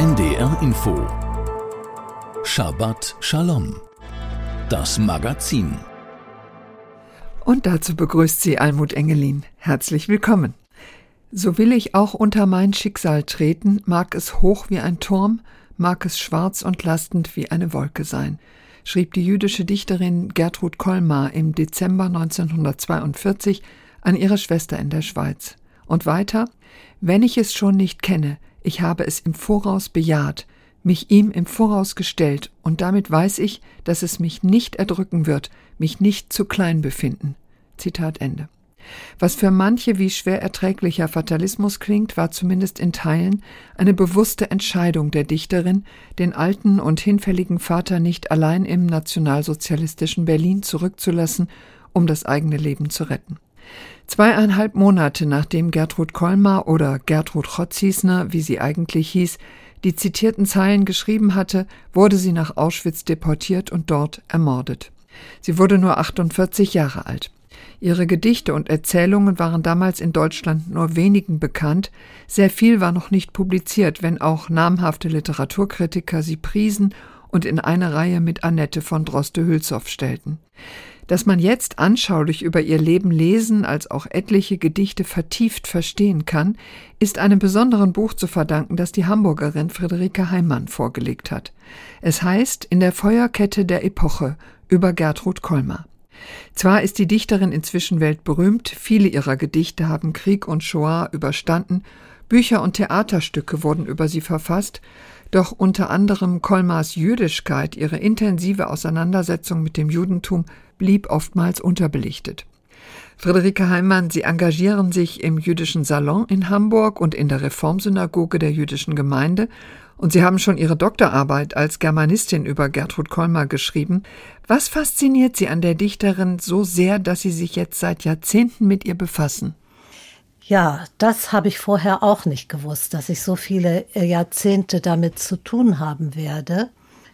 NDR Info Shabbat Shalom Das Magazin Und dazu begrüßt sie Almut Engelin. Herzlich willkommen. So will ich auch unter mein Schicksal treten, mag es hoch wie ein Turm, mag es schwarz und lastend wie eine Wolke sein, schrieb die jüdische Dichterin Gertrud Kolmar im Dezember 1942 an ihre Schwester in der Schweiz. Und weiter, wenn ich es schon nicht kenne, ich habe es im Voraus bejaht, mich ihm im Voraus gestellt, und damit weiß ich, dass es mich nicht erdrücken wird, mich nicht zu klein befinden. Zitat Ende. Was für manche wie schwer erträglicher Fatalismus klingt, war zumindest in Teilen eine bewusste Entscheidung der Dichterin, den alten und hinfälligen Vater nicht allein im nationalsozialistischen Berlin zurückzulassen, um das eigene Leben zu retten. Zweieinhalb Monate nachdem Gertrud Kolmar oder Gertrud Chotzisner, wie sie eigentlich hieß, die zitierten Zeilen geschrieben hatte, wurde sie nach Auschwitz deportiert und dort ermordet. Sie wurde nur 48 Jahre alt. Ihre Gedichte und Erzählungen waren damals in Deutschland nur wenigen bekannt, sehr viel war noch nicht publiziert, wenn auch namhafte Literaturkritiker sie priesen und in eine Reihe mit Annette von Droste-Hülshoff stellten. Dass man jetzt anschaulich über ihr Leben lesen als auch etliche Gedichte vertieft verstehen kann, ist einem besonderen Buch zu verdanken, das die Hamburgerin Friederike Heimann vorgelegt hat. Es heißt In der Feuerkette der Epoche über Gertrud Kolmar. Zwar ist die Dichterin inzwischen weltberühmt, viele ihrer Gedichte haben Krieg und Shoah überstanden, Bücher und Theaterstücke wurden über sie verfasst, doch unter anderem Kolmars Jüdischkeit, ihre intensive Auseinandersetzung mit dem Judentum, blieb oftmals unterbelichtet. Friederike Heimann, Sie engagieren sich im Jüdischen Salon in Hamburg und in der Reformsynagoge der jüdischen Gemeinde und Sie haben schon Ihre Doktorarbeit als Germanistin über Gertrud Kolmar geschrieben. Was fasziniert Sie an der Dichterin so sehr, dass Sie sich jetzt seit Jahrzehnten mit ihr befassen? Ja, das habe ich vorher auch nicht gewusst, dass ich so viele Jahrzehnte damit zu tun haben werde.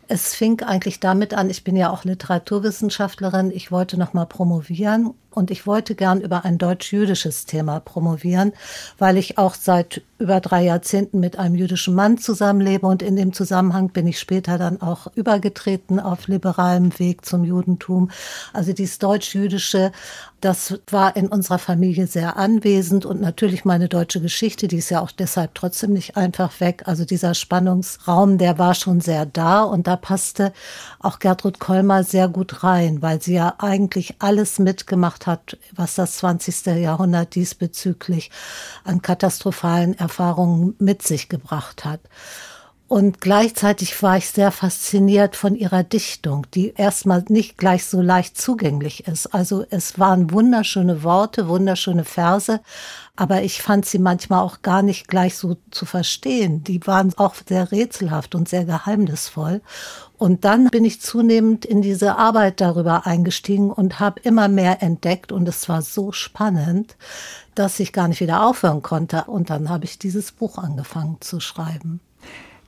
Es fing eigentlich damit an, ich bin ja auch Literaturwissenschaftlerin, ich wollte noch mal promovieren und ich wollte gern über ein deutsch-jüdisches Thema promovieren, weil ich auch seit über drei Jahrzehnten mit einem jüdischen Mann zusammenlebe und in dem Zusammenhang bin ich später dann auch übergetreten auf liberalem Weg zum Judentum. Also dieses deutsch-jüdische, das war in unserer Familie sehr anwesend und natürlich meine deutsche Geschichte, die ist ja auch deshalb trotzdem nicht einfach weg. Also dieser Spannungsraum, der war schon sehr da und da passte auch Gertrud Kolmar sehr gut rein, weil sie ja eigentlich alles mitgemacht hat, was das 20. Jahrhundert diesbezüglich an katastrophalen Erfahrungen mit sich gebracht hat. Und gleichzeitig war ich sehr fasziniert von ihrer Dichtung, die erstmal nicht gleich so leicht zugänglich ist. Also es waren wunderschöne Worte, wunderschöne Verse, aber ich fand sie manchmal auch gar nicht gleich so zu verstehen. Die waren auch sehr rätselhaft und sehr geheimnisvoll. Und dann bin ich zunehmend in diese Arbeit darüber eingestiegen und habe immer mehr entdeckt und es war so spannend, dass ich gar nicht wieder aufhören konnte. Und dann habe ich dieses Buch angefangen zu schreiben.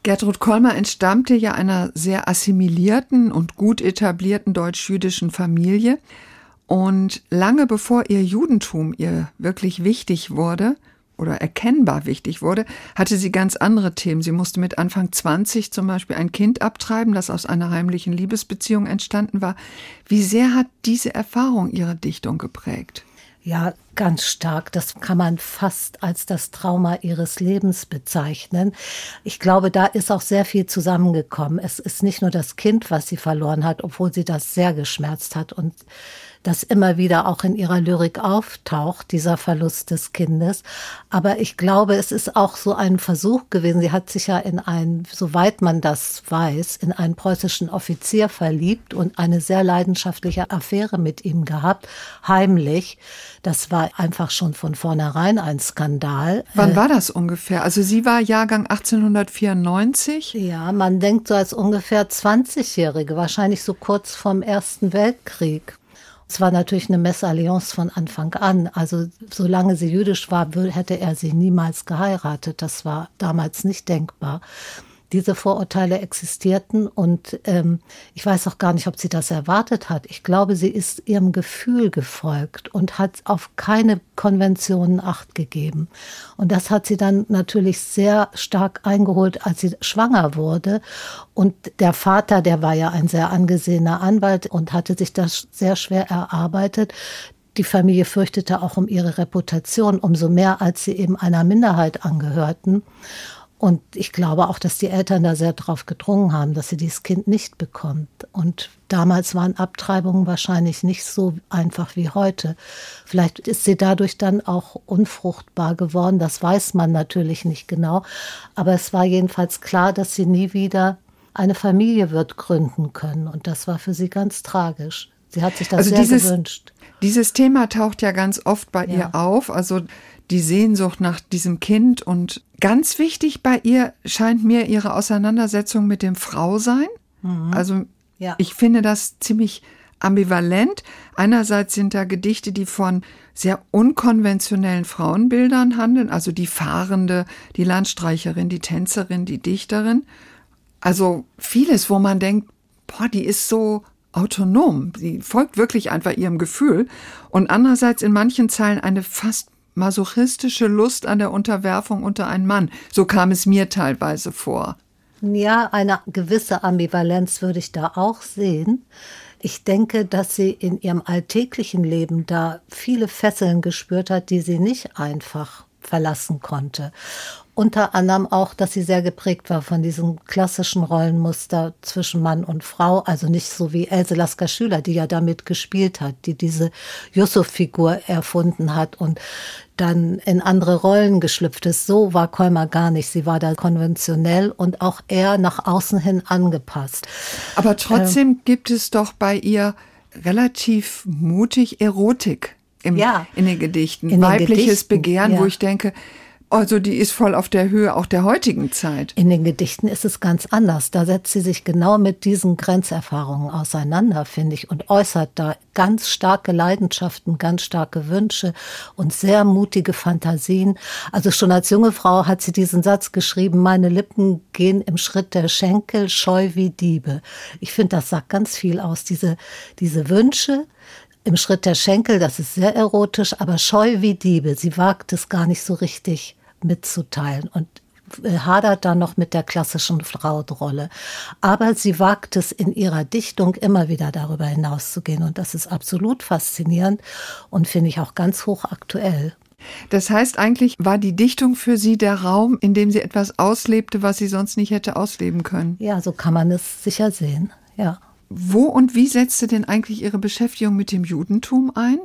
Gertrud Kolmer entstammte ja einer sehr assimilierten und gut etablierten deutsch-jüdischen Familie. Und lange bevor ihr Judentum ihr wirklich wichtig wurde oder erkennbar wichtig wurde, hatte sie ganz andere Themen. Sie musste mit Anfang 20 zum Beispiel ein Kind abtreiben, das aus einer heimlichen Liebesbeziehung entstanden war. Wie sehr hat diese Erfahrung ihre Dichtung geprägt? Ja, ganz stark. Das kann man fast als das Trauma ihres Lebens bezeichnen. Ich glaube, da ist auch sehr viel zusammengekommen. Es ist nicht nur das Kind, was sie verloren hat, obwohl sie das sehr geschmerzt hat und das immer wieder auch in ihrer Lyrik auftaucht, dieser Verlust des Kindes. Aber ich glaube, es ist auch so ein Versuch gewesen. Sie hat sich ja in einen, soweit man das weiß, in einen preußischen Offizier verliebt und eine sehr leidenschaftliche Affäre mit ihm gehabt, heimlich. Das war einfach schon von vornherein ein Skandal. Wann äh, war das ungefähr? Also sie war Jahrgang 1894? Ja, man denkt so als ungefähr 20-Jährige, wahrscheinlich so kurz vorm Ersten Weltkrieg. Es war natürlich eine Messalliance von Anfang an. Also solange sie jüdisch war, hätte er sie niemals geheiratet. Das war damals nicht denkbar. Diese Vorurteile existierten und ähm, ich weiß auch gar nicht, ob sie das erwartet hat. Ich glaube, sie ist ihrem Gefühl gefolgt und hat auf keine Konventionen acht gegeben. Und das hat sie dann natürlich sehr stark eingeholt, als sie schwanger wurde. Und der Vater, der war ja ein sehr angesehener Anwalt und hatte sich das sehr schwer erarbeitet. Die Familie fürchtete auch um ihre Reputation, umso mehr, als sie eben einer Minderheit angehörten. Und ich glaube auch, dass die Eltern da sehr drauf gedrungen haben, dass sie dieses Kind nicht bekommt. Und damals waren Abtreibungen wahrscheinlich nicht so einfach wie heute. Vielleicht ist sie dadurch dann auch unfruchtbar geworden. Das weiß man natürlich nicht genau. Aber es war jedenfalls klar, dass sie nie wieder eine Familie wird gründen können. Und das war für sie ganz tragisch. Sie hat sich das also sehr dieses, gewünscht. Dieses Thema taucht ja ganz oft bei ja. ihr auf. Also die Sehnsucht nach diesem Kind. Und ganz wichtig bei ihr scheint mir ihre Auseinandersetzung mit dem Frausein. Mhm. Also ja. ich finde das ziemlich ambivalent. Einerseits sind da Gedichte, die von sehr unkonventionellen Frauenbildern handeln, also die Fahrende, die Landstreicherin, die Tänzerin, die Dichterin. Also vieles, wo man denkt, boah, die ist so autonom. Sie folgt wirklich einfach ihrem Gefühl. Und andererseits in manchen Zeilen eine fast masochistische Lust an der Unterwerfung unter einen Mann. So kam es mir teilweise vor. Ja, eine gewisse Ambivalenz würde ich da auch sehen. Ich denke, dass sie in ihrem alltäglichen Leben da viele Fesseln gespürt hat, die sie nicht einfach verlassen konnte unter anderem auch, dass sie sehr geprägt war von diesem klassischen Rollenmuster zwischen Mann und Frau, also nicht so wie Else Lasker Schüler, die ja damit gespielt hat, die diese Yusuf-Figur erfunden hat und dann in andere Rollen geschlüpft ist. So war Kolmar gar nicht. Sie war da konventionell und auch eher nach außen hin angepasst. Aber trotzdem ähm, gibt es doch bei ihr relativ mutig Erotik im, ja, in den Gedichten. In Weibliches den Gedichten, Begehren, ja. wo ich denke, also die ist voll auf der Höhe auch der heutigen Zeit. In den Gedichten ist es ganz anders. Da setzt sie sich genau mit diesen Grenzerfahrungen auseinander, finde ich, und äußert da ganz starke Leidenschaften, ganz starke Wünsche und sehr mutige Fantasien. Also schon als junge Frau hat sie diesen Satz geschrieben, meine Lippen gehen im Schritt der Schenkel scheu wie Diebe. Ich finde, das sagt ganz viel aus. Diese, diese Wünsche, im Schritt der Schenkel, das ist sehr erotisch, aber scheu wie Diebe. Sie wagt es gar nicht so richtig mitzuteilen und äh, hadert dann noch mit der klassischen Frauenrolle. Aber sie wagt es in ihrer Dichtung immer wieder darüber hinauszugehen. Und das ist absolut faszinierend und finde ich auch ganz hochaktuell. Das heißt, eigentlich war die Dichtung für Sie der Raum, in dem sie etwas auslebte, was sie sonst nicht hätte ausleben können. Ja, so kann man es sicher sehen. Ja. Wo und wie setzte denn eigentlich Ihre Beschäftigung mit dem Judentum ein?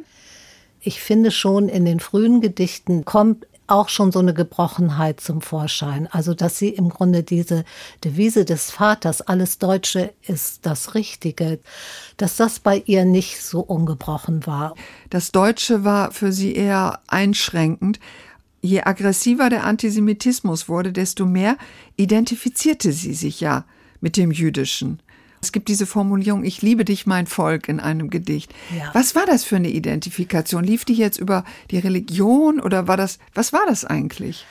Ich finde schon in den frühen Gedichten kommt auch schon so eine Gebrochenheit zum Vorschein. Also, dass sie im Grunde diese Devise des Vaters, alles Deutsche ist das Richtige, dass das bei ihr nicht so ungebrochen war. Das Deutsche war für sie eher einschränkend. Je aggressiver der Antisemitismus wurde, desto mehr identifizierte sie sich ja mit dem Jüdischen. Es gibt diese Formulierung, ich liebe dich, mein Volk, in einem Gedicht. Ja. Was war das für eine Identifikation? Lief die jetzt über die Religion oder war das, was war das eigentlich?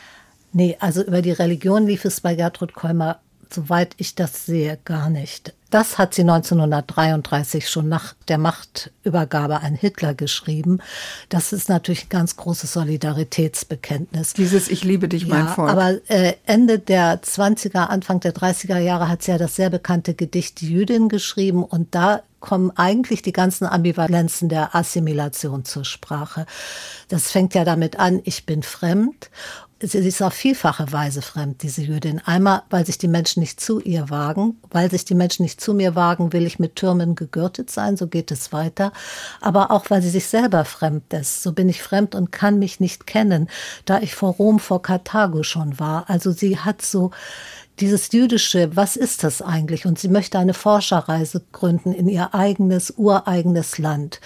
Nee, also über die Religion lief es bei Gertrud Kolmer soweit ich das sehe, gar nicht. Das hat sie 1933 schon nach der Machtübergabe an Hitler geschrieben. Das ist natürlich ein ganz großes Solidaritätsbekenntnis. Dieses Ich liebe dich, mein ja, Volk. Aber äh, Ende der 20er, Anfang der 30er Jahre hat sie ja das sehr bekannte Gedicht Die Jüdin geschrieben und da kommen eigentlich die ganzen Ambivalenzen der Assimilation zur Sprache. Das fängt ja damit an, ich bin fremd sie ist auf vielfache Weise fremd, diese Jüdin. Einmal, weil sich die Menschen nicht zu ihr wagen, weil sich die Menschen nicht zu mir wagen, will ich mit Türmen gegürtet sein, so geht es weiter. Aber auch, weil sie sich selber fremd ist. So bin ich fremd und kann mich nicht kennen, da ich vor Rom, vor Karthago schon war. Also sie hat so dieses jüdische, was ist das eigentlich? Und sie möchte eine Forscherreise gründen in ihr eigenes, ureigenes Land.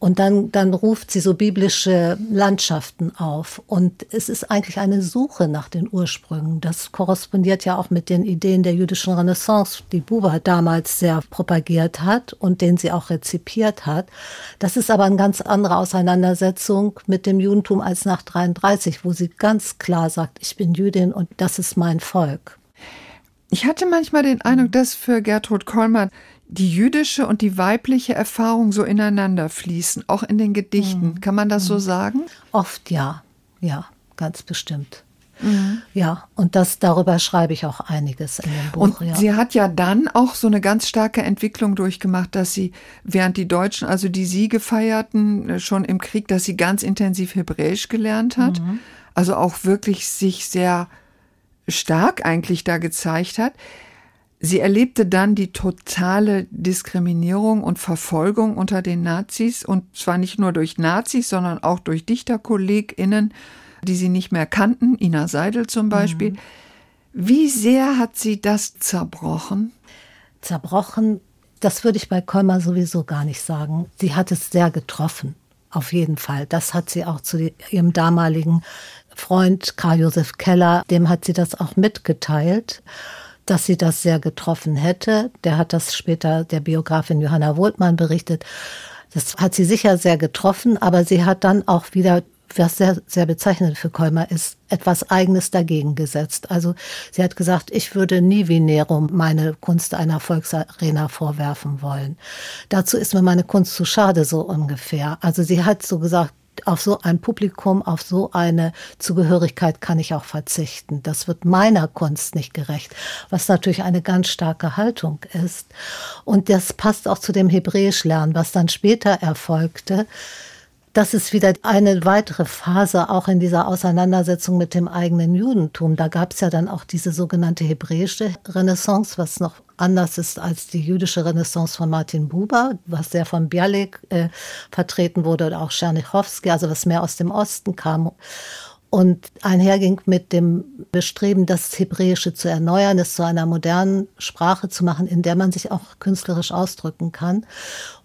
Und dann, dann ruft sie so biblische Landschaften auf. Und es ist eigentlich eine Suche nach den Ursprüngen. Das korrespondiert ja auch mit den Ideen der jüdischen Renaissance, die Buber damals sehr propagiert hat und den sie auch rezipiert hat. Das ist aber eine ganz andere Auseinandersetzung mit dem Judentum als nach 33, wo sie ganz klar sagt, ich bin Jüdin und das ist mein Volk. Ich hatte manchmal den Eindruck, dass für Gertrud Kolmar die jüdische und die weibliche Erfahrung so ineinander fließen, auch in den Gedichten. Mhm. Kann man das so mhm. sagen? Oft ja, ja, ganz bestimmt. Mhm. Ja, und das darüber schreibe ich auch einiges in dem Buch. Und ja. sie hat ja dann auch so eine ganz starke Entwicklung durchgemacht, dass sie, während die Deutschen also die Siege feierten, äh, schon im Krieg, dass sie ganz intensiv Hebräisch gelernt hat. Mhm. Also auch wirklich sich sehr stark eigentlich da gezeigt hat. Sie erlebte dann die totale Diskriminierung und Verfolgung unter den Nazis und zwar nicht nur durch Nazis, sondern auch durch Dichterkolleginnen die sie nicht mehr kannten, Ina Seidel zum Beispiel. Mhm. Wie sehr hat sie das zerbrochen? Zerbrochen, das würde ich bei Kolmar sowieso gar nicht sagen. Sie hat es sehr getroffen, auf jeden Fall. Das hat sie auch zu ihrem damaligen Freund Karl-Josef Keller, dem hat sie das auch mitgeteilt dass sie das sehr getroffen hätte. Der hat das später der Biografin Johanna Wohltmann berichtet. Das hat sie sicher sehr getroffen, aber sie hat dann auch wieder was sehr, sehr bezeichnend für Kolmar ist, etwas Eigenes dagegen gesetzt. Also sie hat gesagt, ich würde nie wie Nero meine Kunst einer Volksarena vorwerfen wollen. Dazu ist mir meine Kunst zu schade, so ungefähr. Also sie hat so gesagt, auf so ein Publikum, auf so eine Zugehörigkeit kann ich auch verzichten. Das wird meiner Kunst nicht gerecht, was natürlich eine ganz starke Haltung ist. Und das passt auch zu dem Hebräisch-Lernen, was dann später erfolgte das ist wieder eine weitere Phase auch in dieser Auseinandersetzung mit dem eigenen Judentum. Da gab es ja dann auch diese sogenannte hebräische Renaissance, was noch anders ist als die jüdische Renaissance von Martin Buber, was sehr von Bialik äh, vertreten wurde oder auch Tschernichowski, also was mehr aus dem Osten kam und einherging mit dem Bestreben, das Hebräische zu erneuern, es zu einer modernen Sprache zu machen, in der man sich auch künstlerisch ausdrücken kann.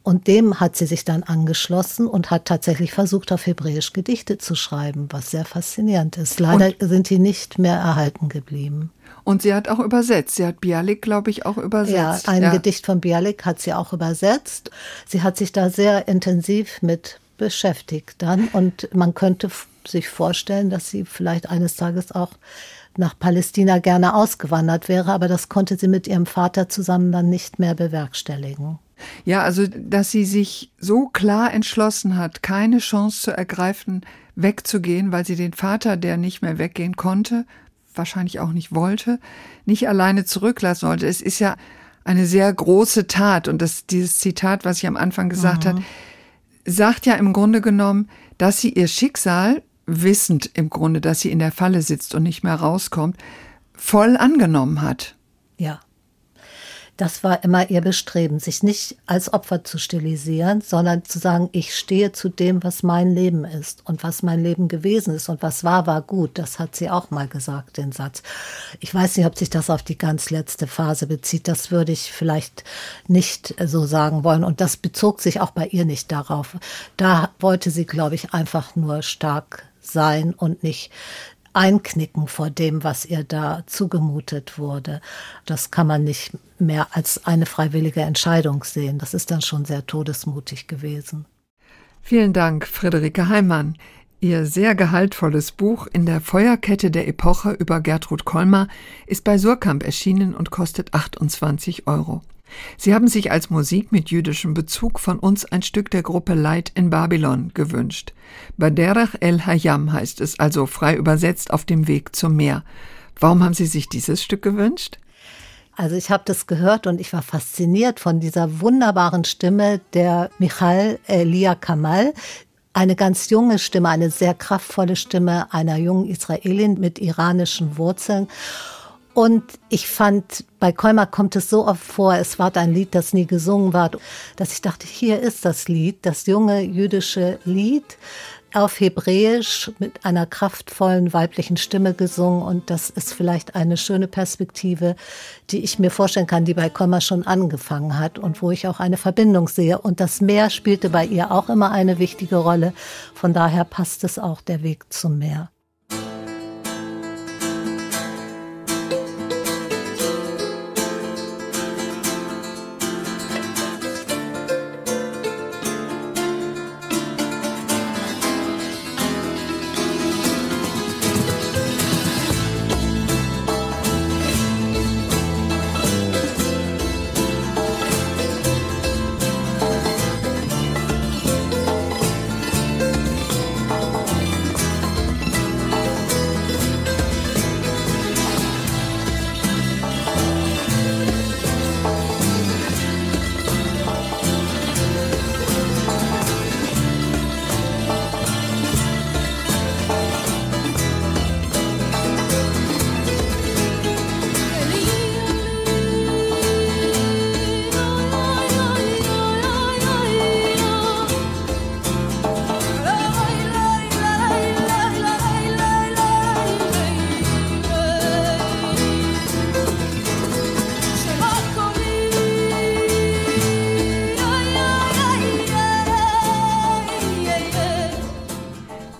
Und dem hat sie sich dann angeschlossen und hat tatsächlich versucht, auf Hebräisch Gedichte zu schreiben, was sehr faszinierend ist. Leider und sind die nicht mehr erhalten geblieben. Und sie hat auch übersetzt. Sie hat Bialik, glaube ich, auch übersetzt. Ja, ein ja. Gedicht von Bialik hat sie auch übersetzt. Sie hat sich da sehr intensiv mit beschäftigt dann. Und man könnte sich vorstellen, dass sie vielleicht eines Tages auch nach Palästina gerne ausgewandert wäre, aber das konnte sie mit ihrem Vater zusammen dann nicht mehr bewerkstelligen. Ja, also dass sie sich so klar entschlossen hat, keine Chance zu ergreifen, wegzugehen, weil sie den Vater, der nicht mehr weggehen konnte, wahrscheinlich auch nicht wollte, nicht alleine zurücklassen wollte. Es ist ja eine sehr große Tat und das, dieses Zitat, was ich am Anfang gesagt mhm. hat, sagt ja im Grunde genommen, dass sie ihr Schicksal, wissend im Grunde, dass sie in der Falle sitzt und nicht mehr rauskommt, voll angenommen hat. Das war immer ihr Bestreben, sich nicht als Opfer zu stilisieren, sondern zu sagen, ich stehe zu dem, was mein Leben ist und was mein Leben gewesen ist und was war, war gut. Das hat sie auch mal gesagt, den Satz. Ich weiß nicht, ob sich das auf die ganz letzte Phase bezieht. Das würde ich vielleicht nicht so sagen wollen. Und das bezog sich auch bei ihr nicht darauf. Da wollte sie, glaube ich, einfach nur stark sein und nicht einknicken vor dem, was ihr da zugemutet wurde. Das kann man nicht mehr als eine freiwillige Entscheidung sehen. Das ist dann schon sehr todesmutig gewesen. Vielen Dank, Friederike Heimann. Ihr sehr gehaltvolles Buch In der Feuerkette der Epoche über Gertrud Kolmar ist bei Surkamp erschienen und kostet 28 Euro. Sie haben sich als Musik mit jüdischem Bezug von uns ein Stück der Gruppe Light in Babylon gewünscht. Baderach el Hayam heißt es, also frei übersetzt auf dem Weg zum Meer. Warum haben Sie sich dieses Stück gewünscht? Also ich habe das gehört und ich war fasziniert von dieser wunderbaren Stimme der Michal Elia Kamal, eine ganz junge Stimme, eine sehr kraftvolle Stimme einer jungen Israelin mit iranischen Wurzeln. Und ich fand, bei Kolmar kommt es so oft vor, es war ein Lied, das nie gesungen war, dass ich dachte, hier ist das Lied, das junge jüdische Lied auf Hebräisch mit einer kraftvollen weiblichen Stimme gesungen. Und das ist vielleicht eine schöne Perspektive, die ich mir vorstellen kann, die bei Kolmar schon angefangen hat und wo ich auch eine Verbindung sehe. Und das Meer spielte bei ihr auch immer eine wichtige Rolle. Von daher passt es auch der Weg zum Meer.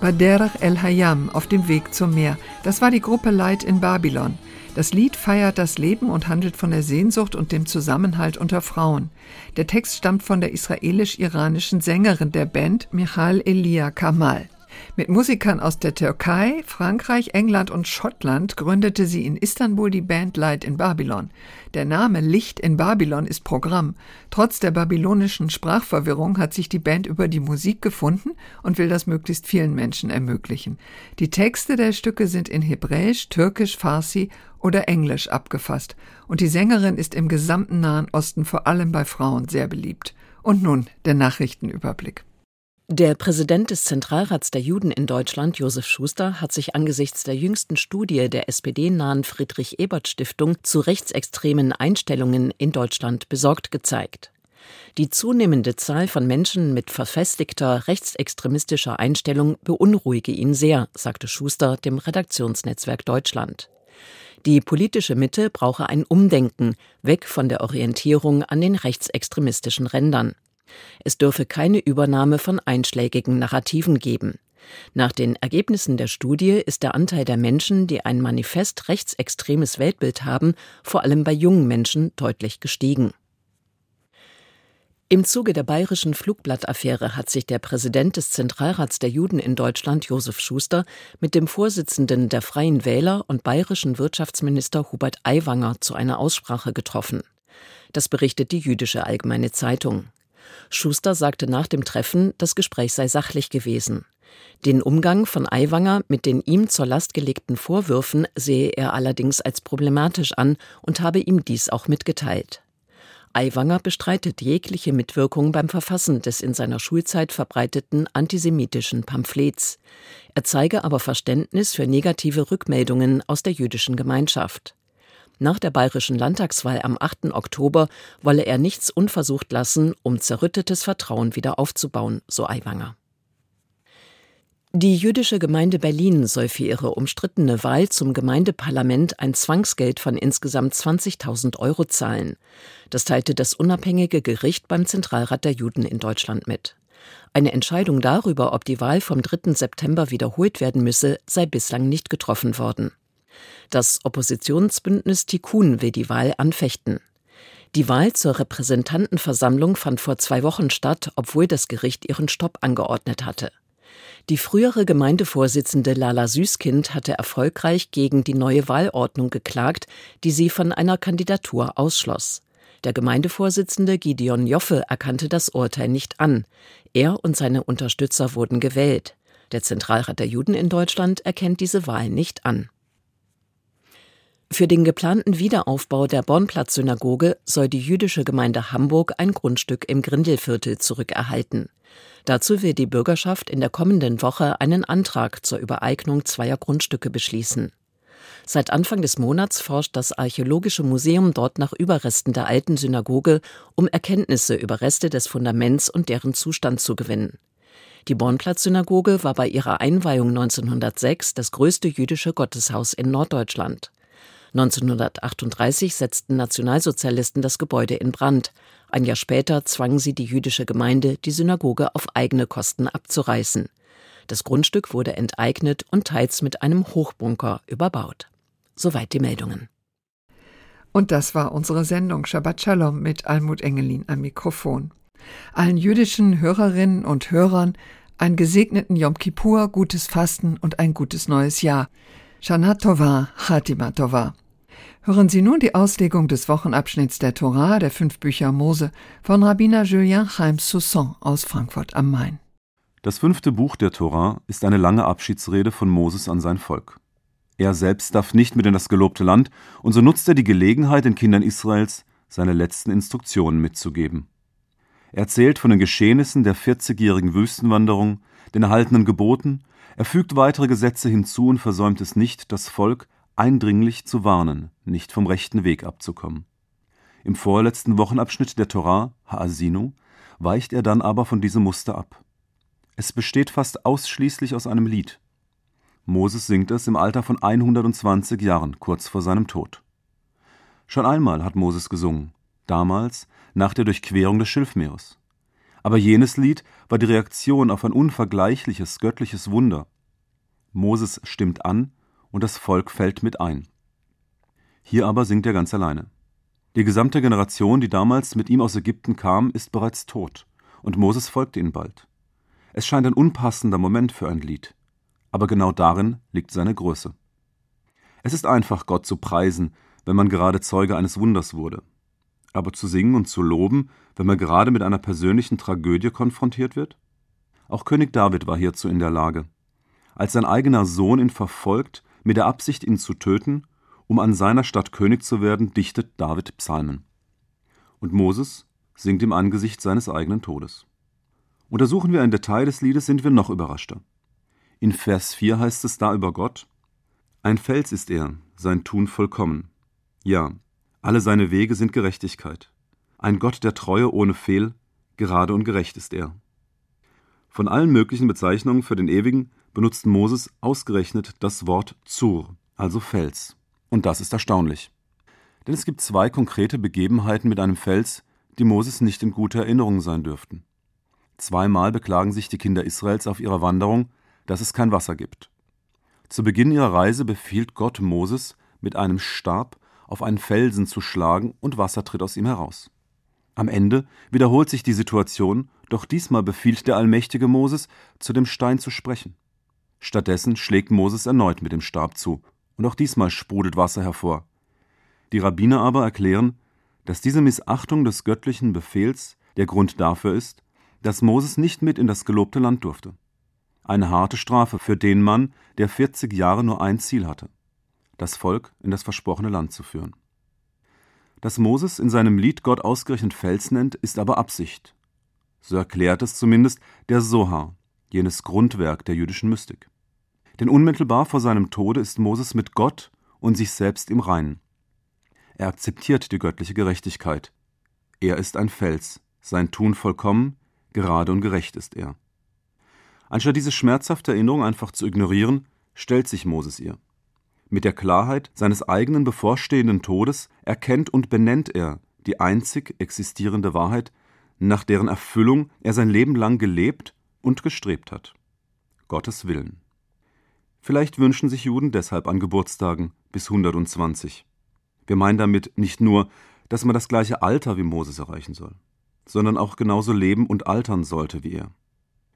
Bader el-Hayam auf dem Weg zum Meer. Das war die Gruppe Light in Babylon. Das Lied feiert das Leben und handelt von der Sehnsucht und dem Zusammenhalt unter Frauen. Der Text stammt von der israelisch-iranischen Sängerin der Band Michal Elia Kamal. Mit Musikern aus der Türkei, Frankreich, England und Schottland gründete sie in Istanbul die Band Light in Babylon. Der Name Licht in Babylon ist Programm. Trotz der babylonischen Sprachverwirrung hat sich die Band über die Musik gefunden und will das möglichst vielen Menschen ermöglichen. Die Texte der Stücke sind in Hebräisch, Türkisch, Farsi oder Englisch abgefasst und die Sängerin ist im gesamten Nahen Osten vor allem bei Frauen sehr beliebt. Und nun der Nachrichtenüberblick. Der Präsident des Zentralrats der Juden in Deutschland, Josef Schuster, hat sich angesichts der jüngsten Studie der SPD-nahen Friedrich-Ebert-Stiftung zu rechtsextremen Einstellungen in Deutschland besorgt gezeigt. Die zunehmende Zahl von Menschen mit verfestigter rechtsextremistischer Einstellung beunruhige ihn sehr, sagte Schuster dem Redaktionsnetzwerk Deutschland. Die politische Mitte brauche ein Umdenken, weg von der Orientierung an den rechtsextremistischen Rändern. Es dürfe keine Übernahme von einschlägigen Narrativen geben. Nach den Ergebnissen der Studie ist der Anteil der Menschen, die ein manifest rechtsextremes Weltbild haben, vor allem bei jungen Menschen deutlich gestiegen. Im Zuge der bayerischen Flugblattaffäre hat sich der Präsident des Zentralrats der Juden in Deutschland, Josef Schuster, mit dem Vorsitzenden der Freien Wähler und bayerischen Wirtschaftsminister Hubert Aiwanger zu einer Aussprache getroffen. Das berichtet die Jüdische Allgemeine Zeitung. Schuster sagte nach dem Treffen, das Gespräch sei sachlich gewesen. Den Umgang von Aiwanger mit den ihm zur Last gelegten Vorwürfen sehe er allerdings als problematisch an und habe ihm dies auch mitgeteilt. Aiwanger bestreitet jegliche Mitwirkung beim Verfassen des in seiner Schulzeit verbreiteten antisemitischen Pamphlets. Er zeige aber Verständnis für negative Rückmeldungen aus der jüdischen Gemeinschaft. Nach der bayerischen Landtagswahl am 8. Oktober wolle er nichts unversucht lassen, um zerrüttetes Vertrauen wieder aufzubauen, so Aiwanger. Die jüdische Gemeinde Berlin soll für ihre umstrittene Wahl zum Gemeindeparlament ein Zwangsgeld von insgesamt 20.000 Euro zahlen. Das teilte das unabhängige Gericht beim Zentralrat der Juden in Deutschland mit. Eine Entscheidung darüber, ob die Wahl vom 3. September wiederholt werden müsse, sei bislang nicht getroffen worden. Das Oppositionsbündnis Tikkun will die Wahl anfechten. Die Wahl zur Repräsentantenversammlung fand vor zwei Wochen statt, obwohl das Gericht ihren Stopp angeordnet hatte. Die frühere Gemeindevorsitzende Lala Süßkind hatte erfolgreich gegen die neue Wahlordnung geklagt, die sie von einer Kandidatur ausschloss. Der Gemeindevorsitzende Gideon Joffe erkannte das Urteil nicht an. Er und seine Unterstützer wurden gewählt. Der Zentralrat der Juden in Deutschland erkennt diese Wahl nicht an. Für den geplanten Wiederaufbau der Bornplatz-Synagoge soll die jüdische Gemeinde Hamburg ein Grundstück im Grindelviertel zurückerhalten. Dazu will die Bürgerschaft in der kommenden Woche einen Antrag zur Übereignung zweier Grundstücke beschließen. Seit Anfang des Monats forscht das Archäologische Museum dort nach Überresten der alten Synagoge, um Erkenntnisse über Reste des Fundaments und deren Zustand zu gewinnen. Die Bornplatz-Synagoge war bei ihrer Einweihung 1906 das größte jüdische Gotteshaus in Norddeutschland. 1938 setzten Nationalsozialisten das Gebäude in Brand. Ein Jahr später zwangen sie die jüdische Gemeinde, die Synagoge auf eigene Kosten abzureißen. Das Grundstück wurde enteignet und teils mit einem Hochbunker überbaut. Soweit die Meldungen. Und das war unsere Sendung Shabbat Shalom mit Almut Engelin am Mikrofon. Allen jüdischen Hörerinnen und Hörern einen gesegneten Yom Kippur, gutes Fasten und ein gutes neues Jahr. Shana Tova, Chatima Tova. Hören Sie nun die Auslegung des Wochenabschnitts der Torah der fünf Bücher Mose von Rabbiner Julien Chaim Sousson aus Frankfurt am Main. Das fünfte Buch der Torah ist eine lange Abschiedsrede von Moses an sein Volk. Er selbst darf nicht mit in das gelobte Land, und so nutzt er die Gelegenheit, den Kindern Israels seine letzten Instruktionen mitzugeben. Er erzählt von den Geschehnissen der 40-jährigen Wüstenwanderung, den erhaltenen Geboten, er fügt weitere Gesetze hinzu und versäumt es nicht, das Volk eindringlich zu warnen, nicht vom rechten Weg abzukommen. Im vorletzten Wochenabschnitt der Torah, Haasinu, weicht er dann aber von diesem Muster ab. Es besteht fast ausschließlich aus einem Lied. Moses singt es im Alter von 120 Jahren, kurz vor seinem Tod. Schon einmal hat Moses gesungen, damals nach der Durchquerung des Schilfmeeres. Aber jenes Lied war die Reaktion auf ein unvergleichliches göttliches Wunder, Moses stimmt an und das Volk fällt mit ein. Hier aber singt er ganz alleine. Die gesamte Generation, die damals mit ihm aus Ägypten kam, ist bereits tot, und Moses folgt ihnen bald. Es scheint ein unpassender Moment für ein Lied, aber genau darin liegt seine Größe. Es ist einfach, Gott zu preisen, wenn man gerade Zeuge eines Wunders wurde. Aber zu singen und zu loben, wenn man gerade mit einer persönlichen Tragödie konfrontiert wird? Auch König David war hierzu in der Lage. Als sein eigener Sohn ihn verfolgt, mit der Absicht, ihn zu töten, um an seiner Stadt König zu werden, dichtet David Psalmen. Und Moses singt im Angesicht seines eigenen Todes. Untersuchen wir ein Detail des Liedes, sind wir noch überraschter. In Vers 4 heißt es da über Gott: Ein Fels ist er, sein Tun vollkommen. Ja, alle seine Wege sind Gerechtigkeit. Ein Gott der Treue ohne Fehl, gerade und gerecht ist er. Von allen möglichen Bezeichnungen für den Ewigen benutzt Moses ausgerechnet das Wort Zur, also Fels. Und das ist erstaunlich. Denn es gibt zwei konkrete Begebenheiten mit einem Fels, die Moses nicht in guter Erinnerung sein dürften. Zweimal beklagen sich die Kinder Israels auf ihrer Wanderung, dass es kein Wasser gibt. Zu Beginn ihrer Reise befiehlt Gott Moses, mit einem Stab auf einen Felsen zu schlagen und Wasser tritt aus ihm heraus. Am Ende wiederholt sich die Situation, doch diesmal befiehlt der allmächtige Moses, zu dem Stein zu sprechen. Stattdessen schlägt Moses erneut mit dem Stab zu, und auch diesmal sprudelt Wasser hervor. Die Rabbiner aber erklären, dass diese Missachtung des göttlichen Befehls der Grund dafür ist, dass Moses nicht mit in das gelobte Land durfte. Eine harte Strafe für den Mann, der 40 Jahre nur ein Ziel hatte: das Volk in das versprochene Land zu führen. Dass Moses in seinem Lied Gott ausgerechnet Fels nennt, ist aber Absicht. So erklärt es zumindest der Sohar, jenes Grundwerk der jüdischen Mystik. Denn unmittelbar vor seinem Tode ist Moses mit Gott und sich selbst im Reinen. Er akzeptiert die göttliche Gerechtigkeit. Er ist ein Fels, sein Tun vollkommen, gerade und gerecht ist er. Anstatt diese schmerzhafte Erinnerung einfach zu ignorieren, stellt sich Moses ihr. Mit der Klarheit seines eigenen bevorstehenden Todes erkennt und benennt er die einzig existierende Wahrheit, nach deren Erfüllung er sein Leben lang gelebt und gestrebt hat. Gottes Willen. Vielleicht wünschen sich Juden deshalb an Geburtstagen bis 120. Wir meinen damit nicht nur, dass man das gleiche Alter wie Moses erreichen soll, sondern auch genauso leben und altern sollte wie er.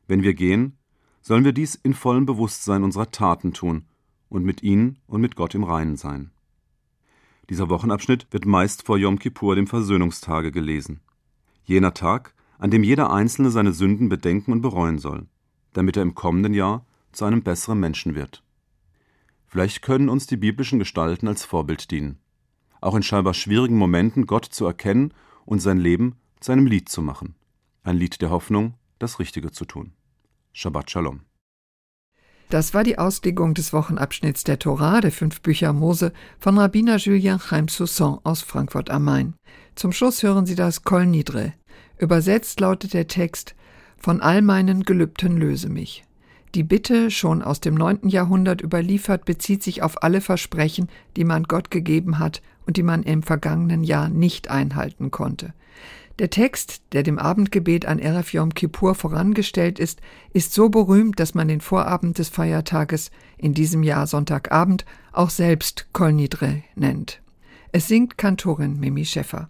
Wenn wir gehen, sollen wir dies in vollem Bewusstsein unserer Taten tun und mit ihnen und mit Gott im Reinen sein. Dieser Wochenabschnitt wird meist vor Yom Kippur, dem Versöhnungstage, gelesen. Jener Tag, an dem jeder Einzelne seine Sünden bedenken und bereuen soll, damit er im kommenden Jahr zu einem besseren Menschen wird. Vielleicht können uns die biblischen Gestalten als Vorbild dienen, auch in scheinbar schwierigen Momenten Gott zu erkennen und sein Leben zu einem Lied zu machen. Ein Lied der Hoffnung, das Richtige zu tun. Shabbat Shalom. Das war die Auslegung des Wochenabschnitts der Torah der fünf Bücher Mose von Rabbiner Julien Chaim Soussan aus Frankfurt am Main. Zum Schluss hören Sie das Kol Nidre. Übersetzt lautet der Text Von all meinen Gelübden löse mich. Die Bitte, schon aus dem neunten Jahrhundert überliefert, bezieht sich auf alle Versprechen, die man Gott gegeben hat und die man im vergangenen Jahr nicht einhalten konnte. Der Text, der dem Abendgebet an Erev Yom Kippur vorangestellt ist, ist so berühmt, dass man den Vorabend des Feiertages, in diesem Jahr Sonntagabend, auch selbst Kol Nidre nennt. Es singt Kantorin Mimi Schäffer.